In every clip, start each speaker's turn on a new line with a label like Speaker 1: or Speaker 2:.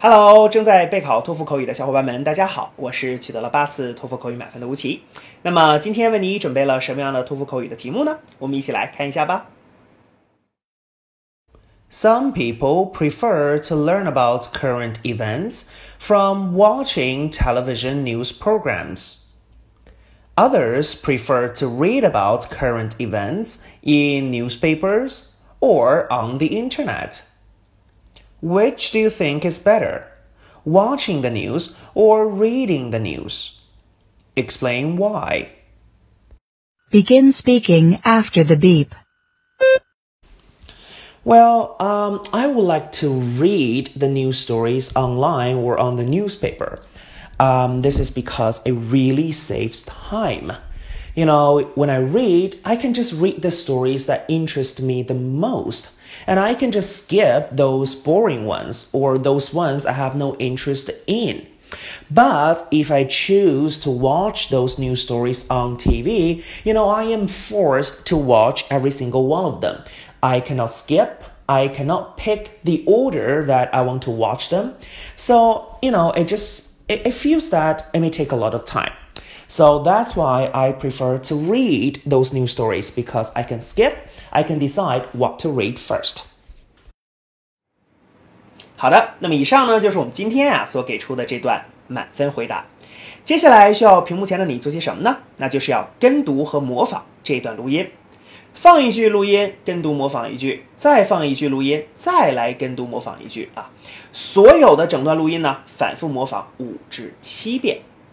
Speaker 1: Hello，正在备考托福口语的小伙伴们，大家好，我是取得了八次托福口语满分的吴奇。那么今天为你准备了什么样的托福口语的题目呢？我们一起来看一下吧。Some people prefer to learn about current events from watching television news programs. Others prefer to read about current events in newspapers or on the internet. Which do you think is better? Watching the news or reading the news? Explain why.
Speaker 2: Begin speaking after the beep.
Speaker 1: Well, um, I would like to read the news stories online or on the newspaper. Um, this is because it really saves time. You know, when I read, I can just read the stories that interest me the most. And I can just skip those boring ones or those ones I have no interest in. But if I choose to watch those news stories on TV, you know, I am forced to watch every single one of them. I cannot skip. I cannot pick the order that I want to watch them. So, you know, it just, it, it feels that it may take a lot of time. So that's why I prefer to read those news stories because I can skip, I can decide what to read first. 好的，那么以上呢就是我们今天啊所给出的这段满分回答。接下来需要屏幕前的你做些什么呢？那就是要跟读和模仿这段录音。放一句录音，跟读模仿一句，再放一句录音，再来跟读模仿一句啊！所有的整段录音呢，反复模仿五至七遍。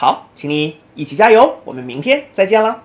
Speaker 1: 好，请你一起加油，我们明天再见了。